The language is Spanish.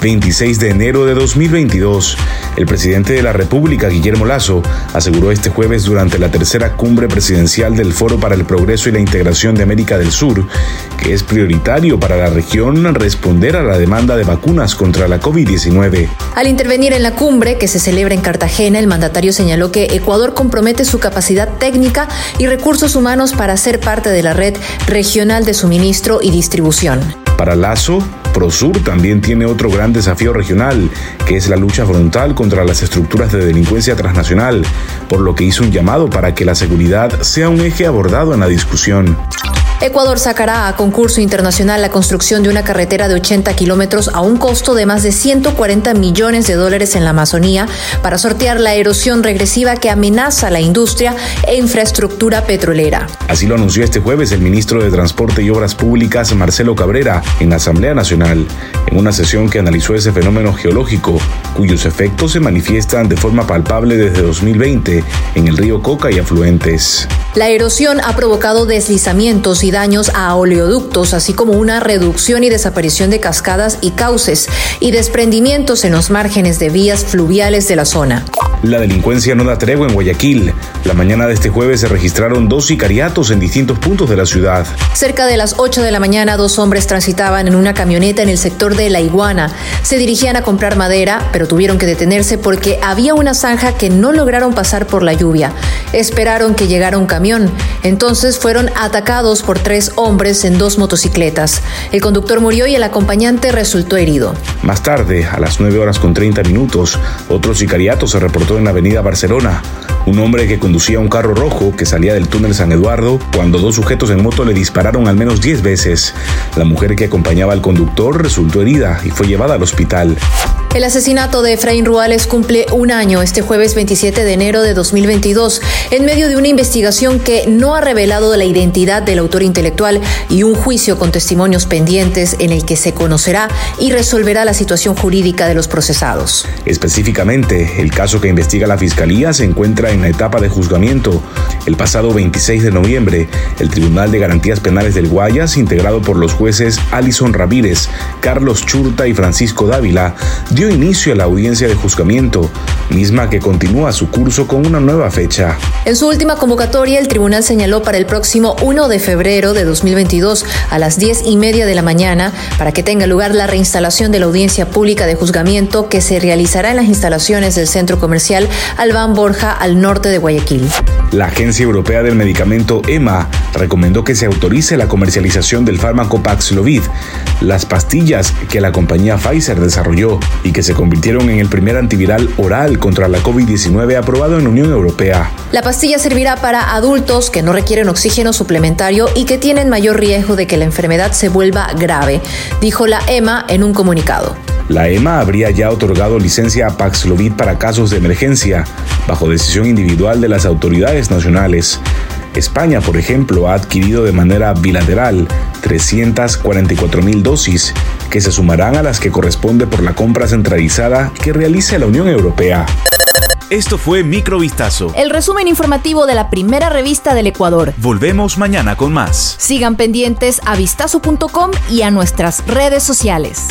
26 de enero de 2022. El presidente de la República, Guillermo Lazo, aseguró este jueves durante la tercera cumbre presidencial del Foro para el Progreso y la Integración de América del Sur que es prioritario para la región responder a la demanda de vacunas contra la COVID-19. Al intervenir en la cumbre que se celebra en Cartagena, el mandatario señaló que Ecuador compromete su capacidad técnica y recursos humanos para ser parte de la red regional de suministro y distribución. Para Lazo, Prosur también tiene otro gran desafío regional, que es la lucha frontal contra las estructuras de delincuencia transnacional, por lo que hizo un llamado para que la seguridad sea un eje abordado en la discusión. Ecuador sacará a concurso internacional la construcción de una carretera de 80 kilómetros a un costo de más de 140 millones de dólares en la Amazonía para sortear la erosión regresiva que amenaza la industria e infraestructura petrolera. Así lo anunció este jueves el ministro de Transporte y Obras Públicas, Marcelo Cabrera, en la Asamblea Nacional, en una sesión que analizó ese fenómeno geológico, cuyos efectos se manifiestan de forma palpable desde 2020 en el río Coca y afluentes. La erosión ha provocado deslizamientos y daños a oleoductos, así como una reducción y desaparición de cascadas y cauces y desprendimientos en los márgenes de vías fluviales de la zona. La delincuencia no da tregua en Guayaquil. La mañana de este jueves se registraron dos sicariatos en distintos puntos de la ciudad. Cerca de las 8 de la mañana, dos hombres transitaban en una camioneta en el sector de La Iguana. Se dirigían a comprar madera, pero tuvieron que detenerse porque había una zanja que no lograron pasar por la lluvia. Esperaron que llegara un camión. Entonces fueron atacados por tres hombres en dos motocicletas. El conductor murió y el acompañante resultó herido. Más tarde, a las 9 horas con 30 minutos, otro sicariato se reportó en la avenida Barcelona. Un hombre que conducía un carro rojo que salía del túnel San Eduardo cuando dos sujetos en moto le dispararon al menos 10 veces. La mujer que acompañaba al conductor resultó herida y fue llevada al hospital. El asesinato de Efraín Ruales cumple un año este jueves 27 de enero de 2022, en medio de una investigación que no ha revelado la identidad del autor intelectual y un juicio con testimonios pendientes en el que se conocerá y resolverá la situación jurídica de los procesados. Específicamente, el caso que investiga la Fiscalía se encuentra en la etapa de juzgamiento. El pasado 26 de noviembre, el Tribunal de Garantías Penales del Guayas, integrado por los jueces Alison Ramírez, Carlos Churta y Francisco Dávila, dio inicio a la audiencia de juzgamiento, misma que continúa su curso con una nueva fecha. En su última convocatoria, el tribunal señaló para el próximo 1 de febrero de 2022 a las 10 y media de la mañana para que tenga lugar la reinstalación de la audiencia pública de juzgamiento que se realizará en las instalaciones del centro comercial Albán Borja al norte de Guayaquil. La Agencia Europea del Medicamento EMA recomendó que se autorice la comercialización del fármaco Paxlovid, las pastillas que la compañía Pfizer desarrolló y que se convirtieron en el primer antiviral oral contra la COVID-19 aprobado en la Unión Europea. La pastilla servirá para adultos que no requieren oxígeno suplementario y que tienen mayor riesgo de que la enfermedad se vuelva grave, dijo la EMA en un comunicado. La EMA habría ya otorgado licencia a Paxlovid para casos de emergencia, bajo decisión individual de las autoridades nacionales. España, por ejemplo, ha adquirido de manera bilateral 344 mil dosis, que se sumarán a las que corresponde por la compra centralizada que realiza la Unión Europea. Esto fue Microvistazo. El resumen informativo de la primera revista del Ecuador. Volvemos mañana con más. Sigan pendientes a vistazo.com y a nuestras redes sociales.